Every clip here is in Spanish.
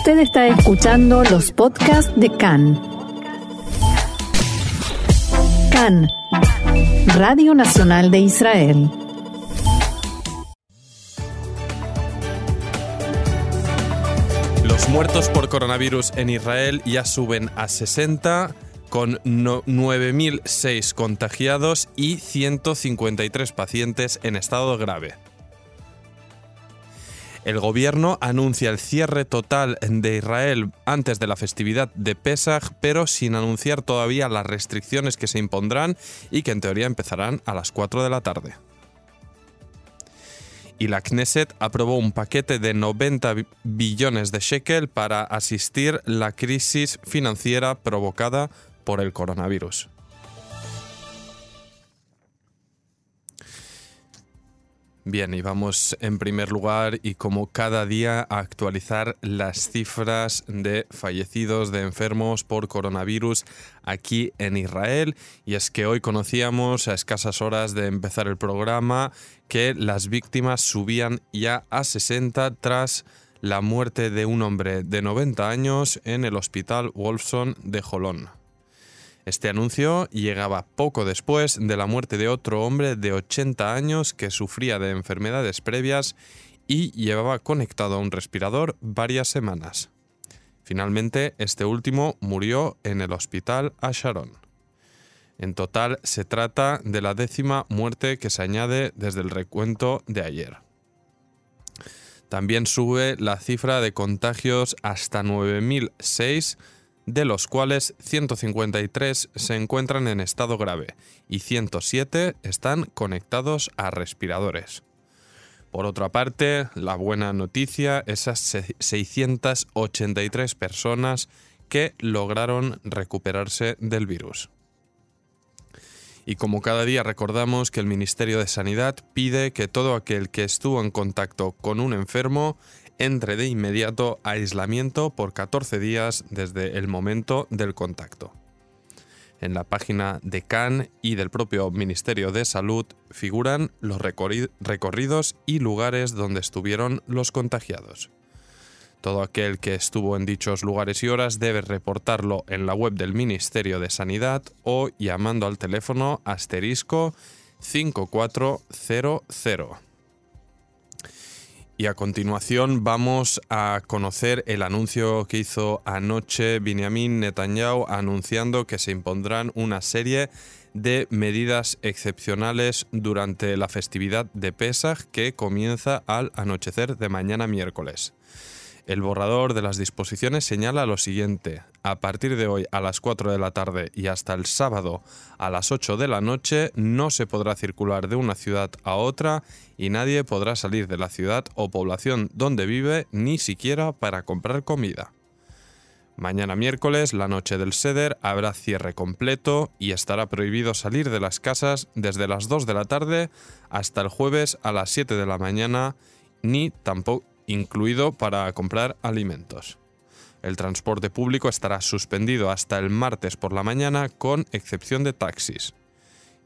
Usted está escuchando los podcasts de CAN. CAN, Radio Nacional de Israel. Los muertos por coronavirus en Israel ya suben a 60 con 9.006 contagiados y 153 pacientes en estado grave. El gobierno anuncia el cierre total de Israel antes de la festividad de Pesach, pero sin anunciar todavía las restricciones que se impondrán y que en teoría empezarán a las 4 de la tarde. Y la Knesset aprobó un paquete de 90 billones de shekel para asistir la crisis financiera provocada por el coronavirus. Bien, y vamos en primer lugar y como cada día a actualizar las cifras de fallecidos, de enfermos por coronavirus aquí en Israel. Y es que hoy conocíamos a escasas horas de empezar el programa que las víctimas subían ya a 60 tras la muerte de un hombre de 90 años en el hospital Wolfson de Jolón. Este anuncio llegaba poco después de la muerte de otro hombre de 80 años que sufría de enfermedades previas y llevaba conectado a un respirador varias semanas. Finalmente, este último murió en el hospital Asharon. En total, se trata de la décima muerte que se añade desde el recuento de ayer. También sube la cifra de contagios hasta 9.006 de los cuales 153 se encuentran en estado grave y 107 están conectados a respiradores. Por otra parte, la buena noticia, esas 683 personas que lograron recuperarse del virus. Y como cada día recordamos que el Ministerio de Sanidad pide que todo aquel que estuvo en contacto con un enfermo entre de inmediato aislamiento por 14 días desde el momento del contacto. En la página de CAN y del propio Ministerio de Salud figuran los recorridos y lugares donde estuvieron los contagiados. Todo aquel que estuvo en dichos lugares y horas debe reportarlo en la web del Ministerio de Sanidad o llamando al teléfono asterisco 5400. Y a continuación vamos a conocer el anuncio que hizo anoche Benjamin Netanyahu anunciando que se impondrán una serie de medidas excepcionales durante la festividad de Pesach que comienza al anochecer de mañana miércoles. El borrador de las disposiciones señala lo siguiente. A partir de hoy a las 4 de la tarde y hasta el sábado a las 8 de la noche no se podrá circular de una ciudad a otra y nadie podrá salir de la ciudad o población donde vive ni siquiera para comprar comida. Mañana miércoles, la noche del Seder, habrá cierre completo y estará prohibido salir de las casas desde las 2 de la tarde hasta el jueves a las 7 de la mañana, ni tampoco incluido para comprar alimentos. El transporte público estará suspendido hasta el martes por la mañana con excepción de taxis.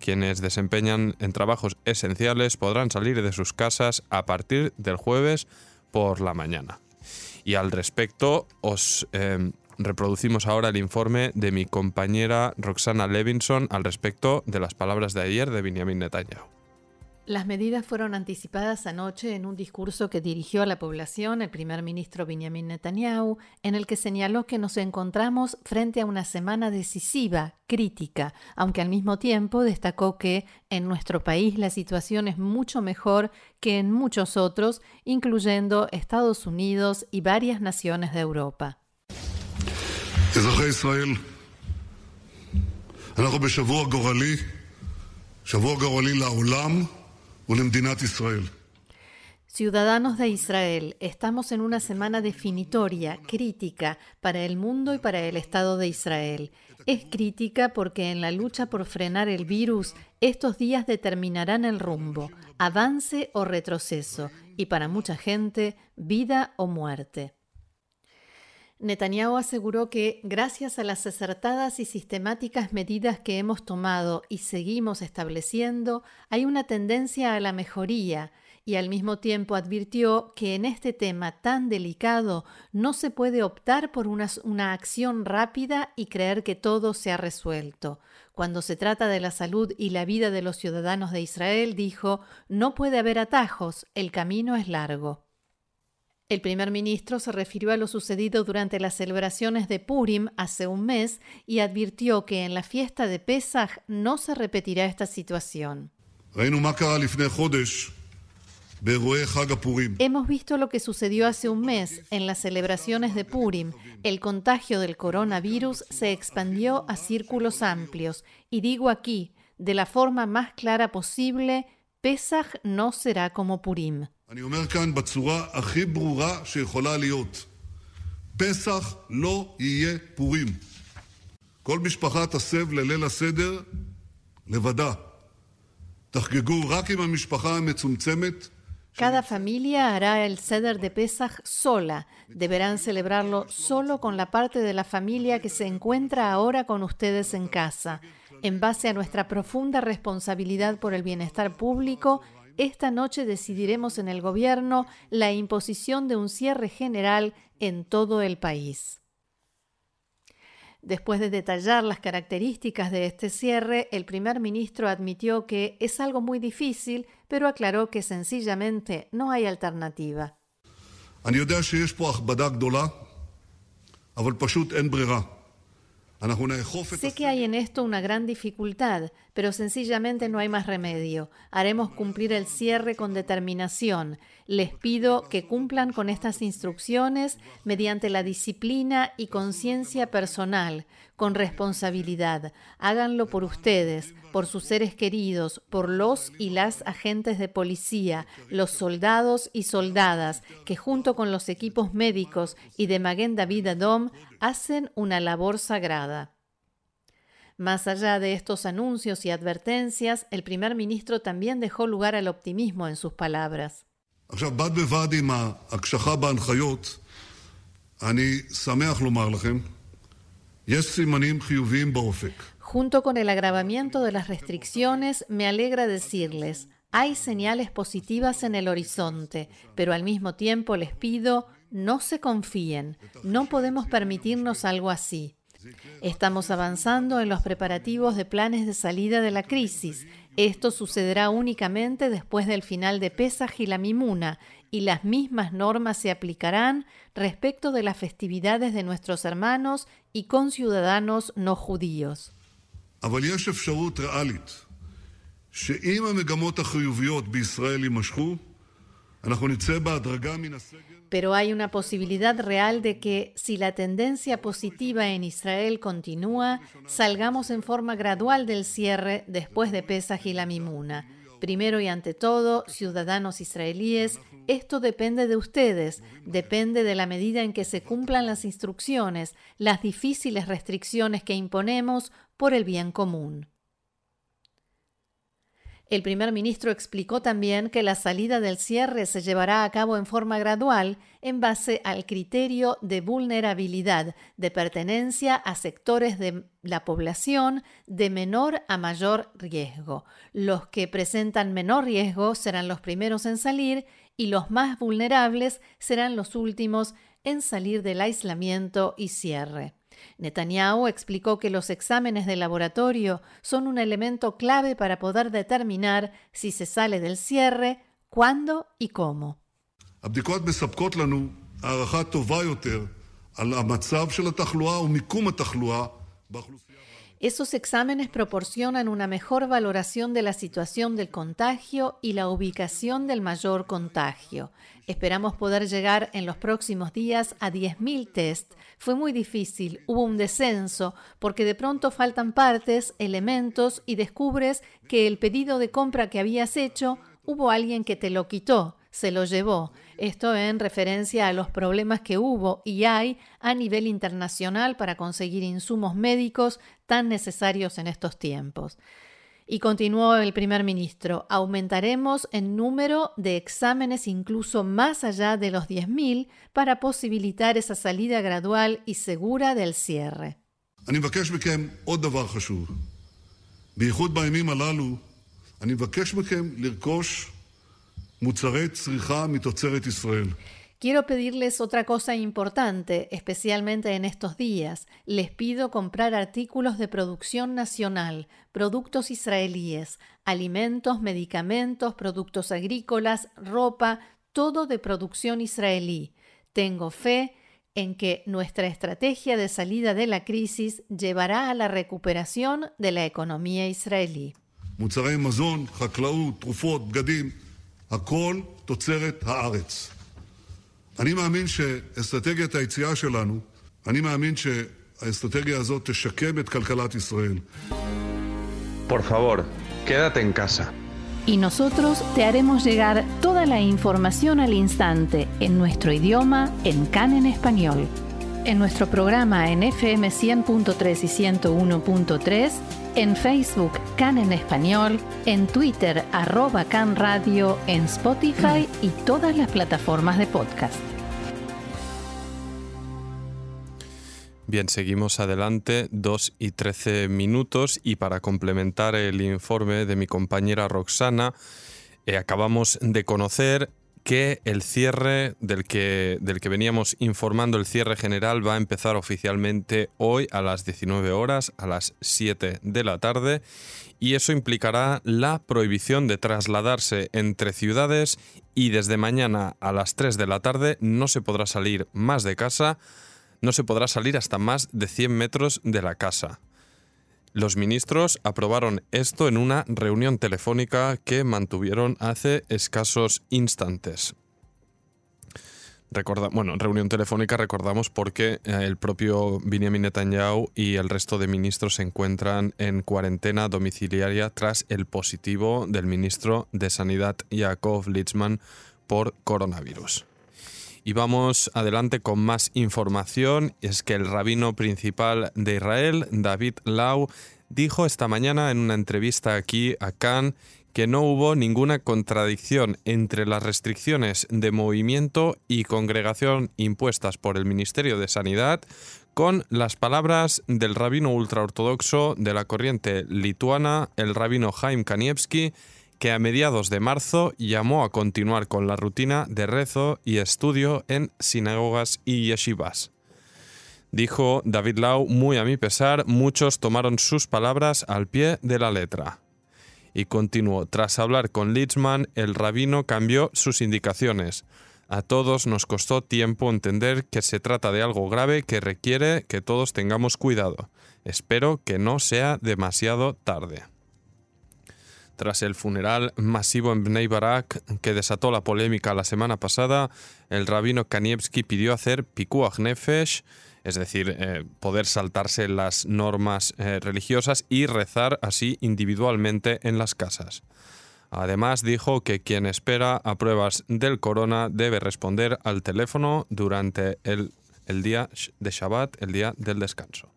Quienes desempeñan en trabajos esenciales podrán salir de sus casas a partir del jueves por la mañana. Y al respecto os em, reproducimos ahora el informe de mi compañera Roxana Levinson al respecto de las palabras de ayer de Benjamin Netanyahu. Las medidas fueron anticipadas anoche en un discurso que dirigió a la población el primer ministro Benjamin Netanyahu, en el que señaló que nos encontramos frente a una semana decisiva, crítica, aunque al mismo tiempo destacó que en nuestro país la situación es mucho mejor que en muchos otros, incluyendo Estados Unidos y varias naciones de Europa. Ciudadanos de Israel, estamos en una semana definitoria, crítica, para el mundo y para el Estado de Israel. Es crítica porque en la lucha por frenar el virus, estos días determinarán el rumbo, avance o retroceso, y para mucha gente, vida o muerte. Netanyahu aseguró que, gracias a las acertadas y sistemáticas medidas que hemos tomado y seguimos estableciendo, hay una tendencia a la mejoría y al mismo tiempo advirtió que en este tema tan delicado no se puede optar por una, una, acción rápida y creer que todo se ha resuelto. Cuando se trata de la salud y la vida de los ciudadanos de Israel, dijo, no puede haber atajos, el camino es largo. El primer ministro se refirió a lo sucedido durante las celebraciones de Purim hace un mes y advirtió que en la fiesta de Pesach no se repetirá esta situación. Hemos visto lo que sucedió hace un mes en las celebraciones de Purim. El contagio del coronavirus se expandió a círculos amplios y digo aquí, de la forma más clara posible, Pesach no será como Purim. אני אומר כאן בצורה הכי ברורה שיכולה להיות: פסח לא יהיה פורים. כל משפחה תסב לליל הסדר לבדה. תחגגו רק עם המשפחה המצומצמת Cada familia hará el ceder de Pesach sola. Deberán celebrarlo solo con la parte de la familia que se encuentra ahora con ustedes en casa. En base a nuestra profunda responsabilidad por el bienestar público, esta noche decidiremos en el gobierno la imposición de un cierre general en todo el país. Después de detallar las características de este cierre, el primer ministro admitió que es algo muy difícil, pero aclaró que sencillamente no hay alternativa. Sé que hay en esto una gran dificultad, pero sencillamente no hay más remedio. Haremos cumplir el cierre con determinación. Les pido que cumplan con estas instrucciones mediante la disciplina y conciencia personal, con responsabilidad. Háganlo por ustedes, por sus seres queridos, por los y las agentes de policía, los soldados y soldadas que junto con los equipos médicos y de Maguen David Adom hacen una labor sagrada. Más allá de estos anuncios y advertencias, el primer ministro también dejó lugar al optimismo en sus palabras. Junto con el agravamiento de las restricciones, me alegra decirles, hay señales positivas en el horizonte, pero al mismo tiempo les pido, no se confíen, no podemos permitirnos algo así. Estamos avanzando en los preparativos de planes de salida de la crisis. Esto sucederá únicamente después del final de Pesaj y la Mimuna, y las mismas normas se aplicarán respecto de las festividades de nuestros hermanos y conciudadanos no judíos. Pero hay una posibilidad real de que, si la tendencia positiva en Israel continúa, salgamos en forma gradual del cierre después de Pesaj y la Mimuna. Primero y ante todo, ciudadanos israelíes, esto depende de ustedes, depende de la medida en que se cumplan las instrucciones, las difíciles restricciones que imponemos por el bien común. El primer ministro explicó también que la salida del cierre se llevará a cabo en forma gradual en base al criterio de vulnerabilidad, de pertenencia a sectores de la población de menor a mayor riesgo. Los que presentan menor riesgo serán los primeros en salir y los más vulnerables serán los últimos en salir del aislamiento y cierre. Netanyahu explicó que los exámenes de laboratorio son un elemento clave para poder determinar si se sale del cierre, cuándo y cómo. Esos exámenes proporcionan una mejor valoración de la situación del contagio y la ubicación del mayor contagio. Esperamos poder llegar en los próximos días a 10.000 test. Fue muy difícil, hubo un descenso, porque de pronto faltan partes, elementos y descubres que el pedido de compra que habías hecho, hubo alguien que te lo quitó se lo llevó. Esto en referencia a los problemas que hubo y hay a nivel internacional para conseguir insumos médicos tan necesarios en estos tiempos. Y continuó el primer ministro, aumentaremos el número de exámenes incluso más allá de los 10.000 para posibilitar esa salida gradual y segura del cierre. Quiero pedirles otra cosa importante, especialmente en estos días. Les pido comprar artículos de producción nacional, productos israelíes, alimentos, medicamentos, productos agrícolas, ropa, todo de producción israelí. Tengo fe en que nuestra estrategia de salida de la crisis llevará a la recuperación de la economía israelí. אני מאמין שאסטרטגיית היציאה שלנו, אני מאמין שהאסטרטגיה הזאת תשקם את כלכלת ישראל. Por favor, quédate en casa. Y nosotros te haremos llegar toda la información al instante en nuestro idioma en CAN en español. En nuestro programa en FM 100.3 y 101.3, en Facebook CAN en español, en Twitter arroba CAN Radio, en Spotify y todas las plataformas de podcast. Bien, seguimos adelante, 2 y 13 minutos y para complementar el informe de mi compañera Roxana, eh, acabamos de conocer que el cierre del que, del que veníamos informando, el cierre general, va a empezar oficialmente hoy a las 19 horas, a las 7 de la tarde, y eso implicará la prohibición de trasladarse entre ciudades y desde mañana a las 3 de la tarde no se podrá salir más de casa no se podrá salir hasta más de 100 metros de la casa. Los ministros aprobaron esto en una reunión telefónica que mantuvieron hace escasos instantes. bueno, reunión telefónica recordamos porque eh, el propio Benjamin Netanyahu y el resto de ministros se encuentran en cuarentena domiciliaria tras el positivo del ministro de Sanidad Yaakov Litzman por coronavirus. Y vamos adelante con más información. Es que el rabino principal de Israel, David Lau, dijo esta mañana en una entrevista aquí a Cannes que no hubo ninguna contradicción entre las restricciones de movimiento y congregación impuestas por el Ministerio de Sanidad con las palabras del rabino ultraortodoxo de la corriente lituana, el rabino Jaime Kanievski, que a mediados de marzo llamó a continuar con la rutina de rezo y estudio en sinagogas y yeshivas. Dijo David Lau, muy a mi pesar, muchos tomaron sus palabras al pie de la letra. Y continuó, tras hablar con Litzman, el rabino cambió sus indicaciones. A todos nos costó tiempo entender que se trata de algo grave que requiere que todos tengamos cuidado. Espero que no sea demasiado tarde tras el funeral masivo en Bnei Barak que desató la polémica la semana pasada, el rabino Kanievski pidió hacer pikuach nefesh, es decir, eh, poder saltarse las normas eh, religiosas y rezar así individualmente en las casas. Además, dijo que quien espera a pruebas del corona debe responder al teléfono durante el, el día de Shabbat, el día del descanso.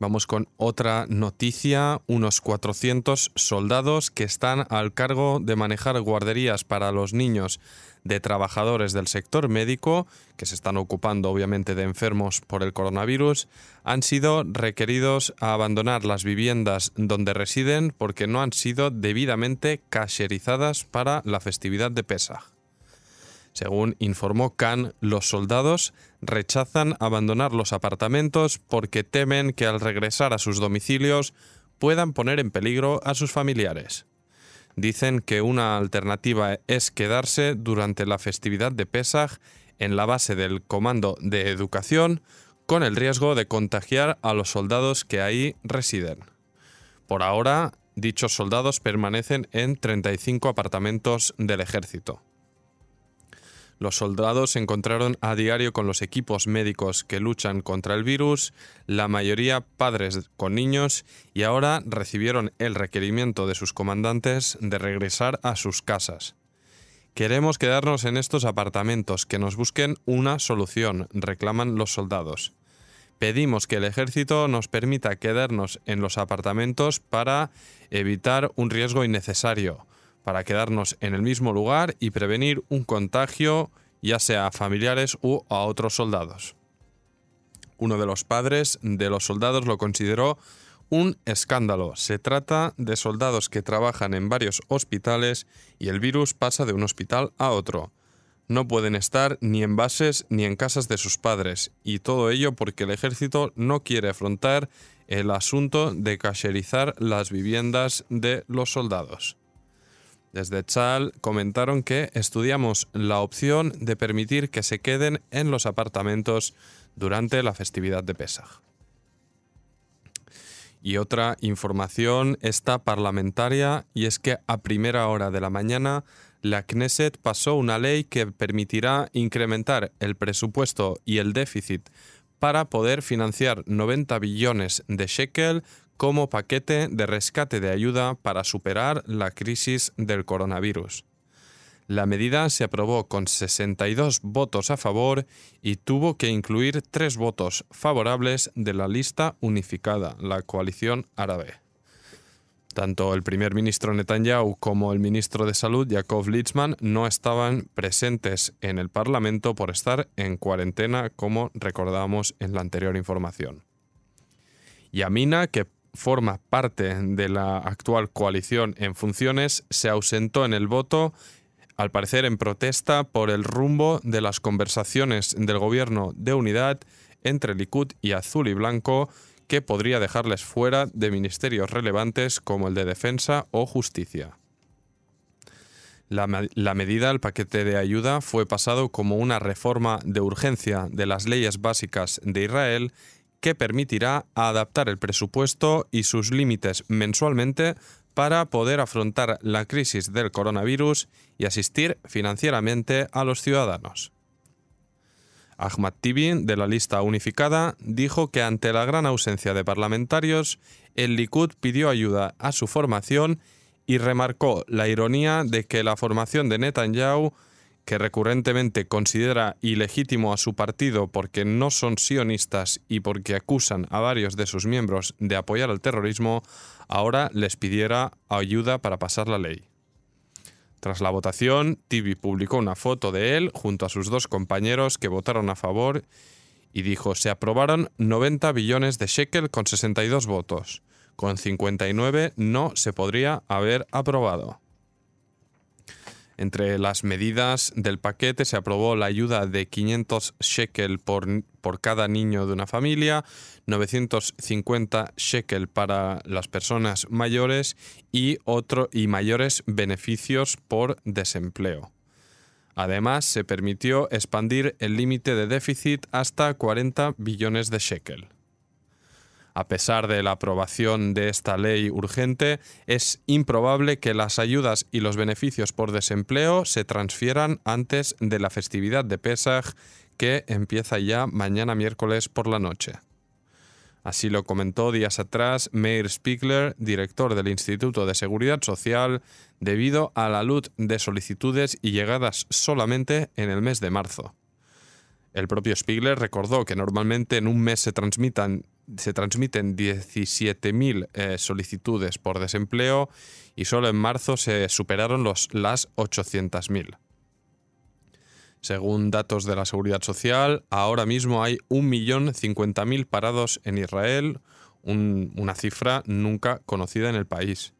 Vamos con otra noticia. Unos 400 soldados que están al cargo de manejar guarderías para los niños de trabajadores del sector médico, que se están ocupando obviamente de enfermos por el coronavirus, han sido requeridos a abandonar las viviendas donde residen porque no han sido debidamente casherizadas para la festividad de Pesach. Según informó Khan, los soldados rechazan abandonar los apartamentos porque temen que al regresar a sus domicilios puedan poner en peligro a sus familiares. Dicen que una alternativa es quedarse durante la festividad de Pesach en la base del Comando de Educación con el riesgo de contagiar a los soldados que ahí residen. Por ahora, dichos soldados permanecen en 35 apartamentos del ejército. Los soldados se encontraron a diario con los equipos médicos que luchan contra el virus, la mayoría padres con niños, y ahora recibieron el requerimiento de sus comandantes de regresar a sus casas. Queremos quedarnos en estos apartamentos, que nos busquen una solución, reclaman los soldados. Pedimos que el ejército nos permita quedarnos en los apartamentos para evitar un riesgo innecesario para quedarnos en el mismo lugar y prevenir un contagio ya sea a familiares u a otros soldados. Uno de los padres de los soldados lo consideró un escándalo. Se trata de soldados que trabajan en varios hospitales y el virus pasa de un hospital a otro. No pueden estar ni en bases ni en casas de sus padres, y todo ello porque el ejército no quiere afrontar el asunto de cacherizar las viviendas de los soldados. Desde Chal comentaron que estudiamos la opción de permitir que se queden en los apartamentos durante la festividad de Pesaj. Y otra información esta parlamentaria y es que a primera hora de la mañana la Knesset pasó una ley que permitirá incrementar el presupuesto y el déficit para poder financiar 90 billones de shekel como paquete de rescate de ayuda para superar la crisis del coronavirus. La medida se aprobó con 62 votos a favor y tuvo que incluir tres votos favorables de la lista unificada, la coalición árabe. Tanto el primer ministro Netanyahu como el ministro de Salud, Yaakov Litzman, no estaban presentes en el Parlamento por estar en cuarentena, como recordamos en la anterior información. Yamina, que forma parte de la actual coalición en funciones, se ausentó en el voto al parecer en protesta por el rumbo de las conversaciones del gobierno de unidad entre Likud y Azul y Blanco, que podría dejarles fuera de ministerios relevantes como el de Defensa o Justicia. La, medida, el paquete de ayuda, fue pasado como una reforma de urgencia de las leyes básicas de Israel que permitirá adaptar el presupuesto y sus límites mensualmente para poder afrontar la crisis del coronavirus y asistir financieramente a los ciudadanos. Ahmad Tibin, de la lista unificada, dijo que ante la gran ausencia de parlamentarios, el Likud pidió ayuda a su formación y remarcó la ironía de que la formación de Netanyahu, que recurrentemente considera ilegítimo a su partido porque no son sionistas y porque acusan a varios de sus miembros de apoyar al terrorismo, ahora les pidiera ayuda para pasar la ley. Tras la votación, Tibi publicó una foto de él junto a sus dos compañeros que votaron a favor y dijo, se aprobaron 90 billones de shekel con 62 votos. Con 59 no se podría haber aprobado. Entre las medidas del paquete se aprobó la ayuda de 500 shekel por, por, cada niño de una familia, 950 shekel para las personas mayores y, otro, y mayores beneficios por desempleo. Además, se permitió expandir el límite de déficit hasta 40 billones de shekel. A pesar de la aprobación de esta ley urgente, es improbable que las ayudas y los beneficios por desempleo se transfieran antes de la festividad de Pesach, que empieza ya mañana miércoles por la noche. Así lo comentó días atrás Meir Spiegler, director del Instituto de Seguridad Social, debido a la luz de solicitudes y llegadas solamente en el mes de marzo. El propio Spiegler recordó que normalmente en un mes se transmitan se transmiten 17.000 eh, solicitudes por desempleo y solo en marzo se superaron los, las 800.000. Según datos de la Seguridad Social, ahora mismo hay 1.050.000 parados en Israel, una cifra nunca conocida en el país.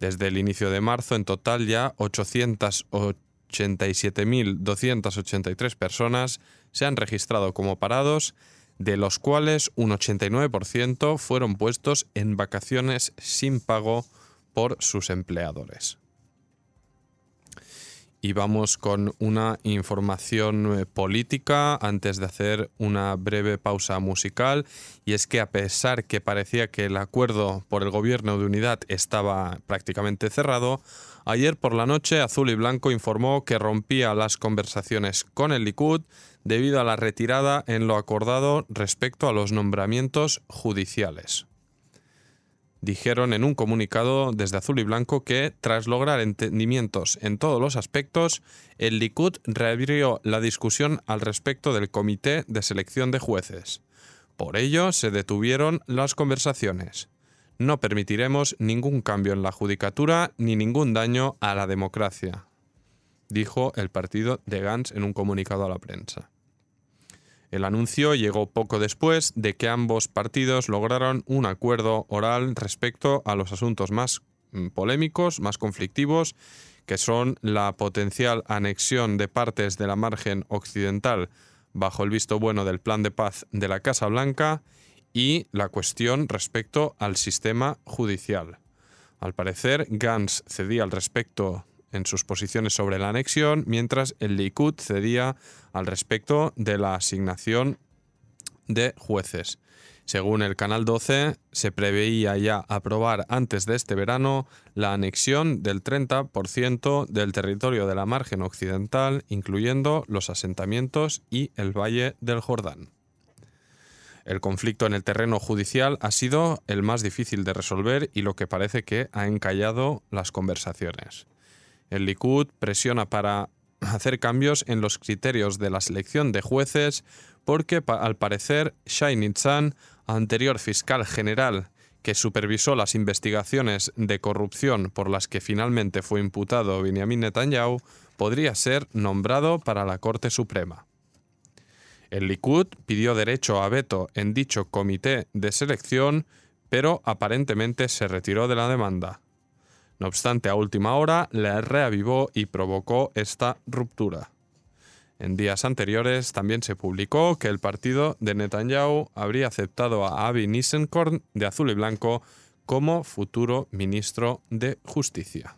Desde el inicio de marzo, en total ya 887.283 personas se han registrado como parados de los cuales un 89% fueron puestos en vacaciones sin pago por sus empleadores. Y vamos con una información eh, política antes de hacer una breve pausa musical. Y es que a pesar que parecía que el acuerdo por el gobierno de unidad estaba prácticamente cerrado, ayer por la noche Azul y Blanco informó que rompía las conversaciones con el Likud debido a la retirada en lo acordado respecto a los nombramientos judiciales. Dijeron en un comunicado desde Azul y Blanco que, tras lograr entendimientos en todos los aspectos, el Likud reabrió la discusión al respecto del Comité de Selección de Jueces. Por ello, se detuvieron las conversaciones. No permitiremos ningún cambio en la judicatura ni ningún daño a la democracia, dijo el partido de Gantz en un comunicado a la prensa. El anuncio llegó poco después de que ambos partidos lograron un acuerdo oral respecto a los asuntos más mm, polémicos, más conflictivos, que son la potencial anexión de partes de la margen occidental bajo el visto bueno del plan de paz de la Casa Blanca y la cuestión respecto al sistema judicial. Al parecer, Gantz cedía al respecto en sus posiciones sobre la anexión, mientras el Likud cedía al respecto de la asignación de jueces. Según el Canal 12, se preveía ya aprobar antes de este verano la anexión del 30% del territorio de la margen occidental, incluyendo los asentamientos y el Valle del Jordán. El conflicto en el terreno judicial ha sido el más difícil de resolver y lo que parece que ha encallado las conversaciones. El Likud presiona para hacer cambios en los criterios de la selección de jueces porque al parecer Shai Nitzan, anterior fiscal general que supervisó las investigaciones de corrupción por las que finalmente fue imputado Benjamin Netanyahu, podría ser nombrado para la Corte Suprema. El Likud pidió derecho a veto en dicho comité de selección, pero aparentemente se retiró de la demanda. No obstante, a última hora la reavivó y provocó esta ruptura. En días anteriores también se publicó que el partido de Netanyahu habría aceptado a Avi Nissenkorn de Azul y Blanco como futuro ministro de Justicia.